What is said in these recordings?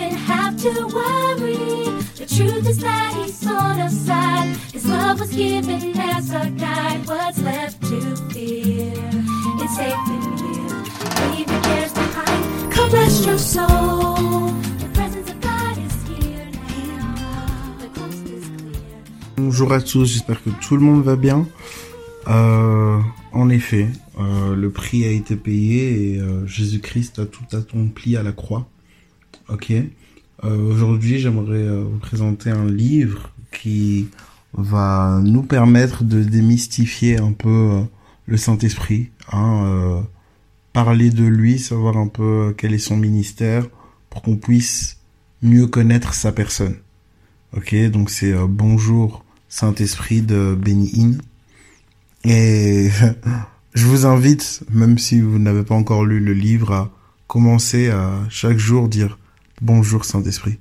have to worry. The truth is that He's. His love was given as a guide. What's left to fear? It's safe in your soul. Bonjour à tous, j'espère que tout le monde va bien. Euh, en effet, euh, le prix a été payé et euh, Jésus-Christ a tout accompli à la croix. Ok. Euh, Aujourd'hui, j'aimerais euh, vous présenter un livre qui va nous permettre de démystifier un peu euh, le Saint-Esprit, hein, euh, parler de lui, savoir un peu quel est son ministère, pour qu'on puisse mieux connaître sa personne. Ok, donc c'est euh, Bonjour Saint-Esprit de Benny Hinn. Et je vous invite, même si vous n'avez pas encore lu le livre, à commencer à chaque jour dire Bonjour Saint-Esprit.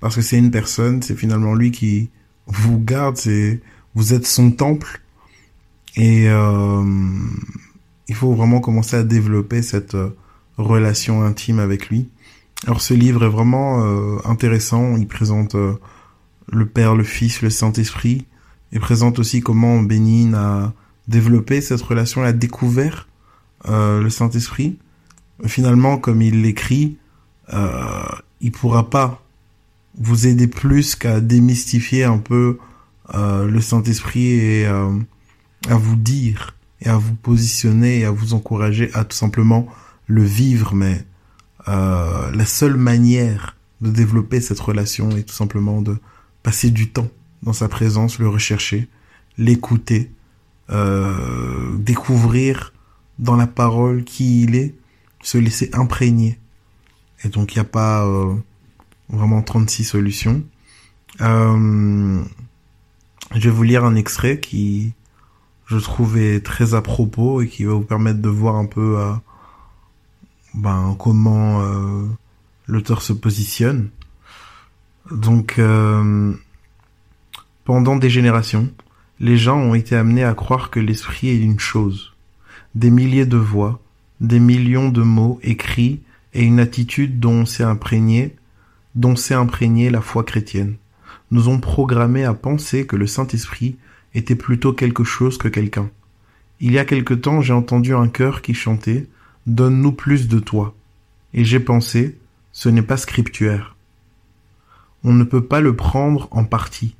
Parce que c'est une personne, c'est finalement lui qui vous garde, c'est vous êtes son temple. Et euh, il faut vraiment commencer à développer cette euh, relation intime avec lui. Alors ce livre est vraiment euh, intéressant. Il présente euh, le Père, le Fils, le Saint-Esprit. Il présente aussi comment Bénin a développé cette relation, a découvert euh, le Saint-Esprit. Finalement, comme il l'écrit, euh, il pourra pas vous aider plus qu'à démystifier un peu euh, le Saint-Esprit et euh, à vous dire et à vous positionner et à vous encourager à tout simplement le vivre. Mais euh, la seule manière de développer cette relation est tout simplement de passer du temps dans sa présence, le rechercher, l'écouter, euh, découvrir dans la parole qui il est, se laisser imprégner. Et donc il n'y a pas euh, vraiment 36 solutions. Euh, je vais vous lire un extrait qui, je trouve, est très à propos et qui va vous permettre de voir un peu euh, ben, comment euh, l'auteur se positionne. Donc, pendant des générations, les gens ont été amenés à croire que l'esprit est une chose. Des milliers de voix, des millions de mots écrits et une attitude dont s'est imprégné, dont s'est imprégnée la foi chrétienne, nous ont programmés à penser que le Saint-Esprit était plutôt quelque chose que quelqu'un. Il y a quelque temps, j'ai entendu un chœur qui chantait Donne-nous plus de toi. Et j'ai pensé, ce n'est pas scriptuaire. On ne peut pas le prendre en partie.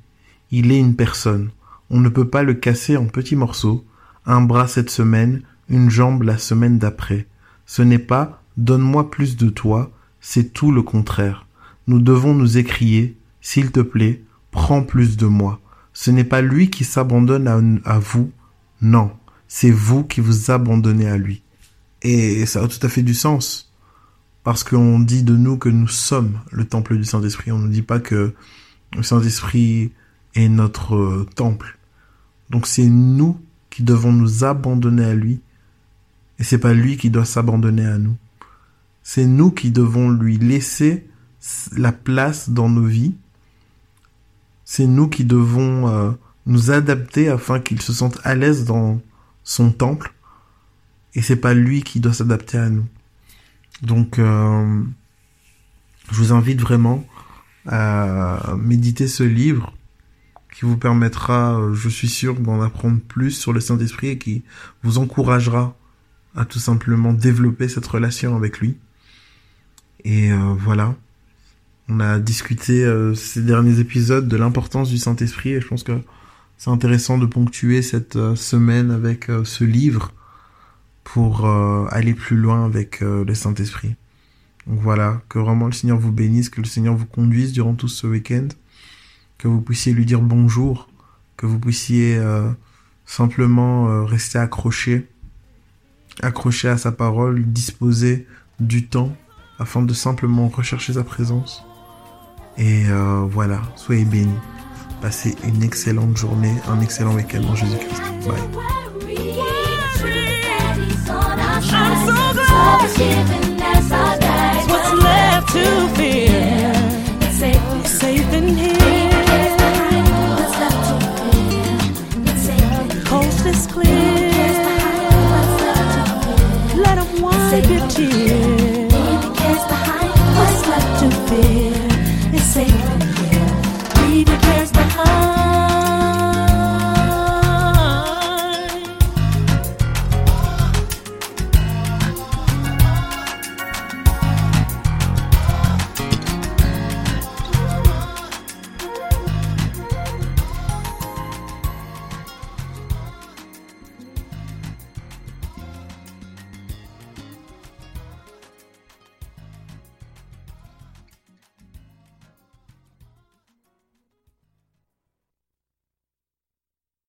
Il est une personne. On ne peut pas le casser en petits morceaux, un bras cette semaine, une jambe la semaine d'après. Ce n'est pas donne-moi plus de toi, c'est tout le contraire. Nous devons nous écrier, s'il te plaît, prends plus de moi. Ce n'est pas lui qui s'abandonne à, vous, non, c'est vous qui vous abandonnez à lui. Et ça a tout à fait du sens. Parce qu'on dit de nous que nous sommes le temple du Saint-Esprit. On ne dit pas que le Saint-Esprit est notre euh, temple. Donc c'est nous qui devons nous abandonner à lui. Et c'est pas lui qui doit s'abandonner à nous. C'est nous qui devons lui laisser la place dans nos vies. C'est nous qui devons euh, nous adapter afin qu'il se sente à l'aise dans son temple. Et c'est pas lui qui doit s'adapter à nous. Donc, euh, je vous invite vraiment à méditer ce livre qui vous permettra, euh, je suis sûr, d'en apprendre plus sur le Saint-Esprit et qui vous encouragera à tout simplement développer cette relation avec lui. Et euh, voilà. On a discuté euh, ces derniers épisodes de l'importance du Saint-Esprit et je pense que c'est intéressant de ponctuer cette euh, semaine avec ce livre pour aller plus loin avec le Saint-Esprit. Donc voilà, que vraiment le Seigneur vous bénisse, que le Seigneur vous conduise durant tout ce week-end, que vous puissiez lui dire bonjour, que vous puissiez simplement rester accroché, accroché à sa parole, disposer du temps afin de simplement rechercher sa présence. Et euh, voilà, soyez bénis. Passez une excellente journée, un excellent week-end en Jésus-Christ. Bye.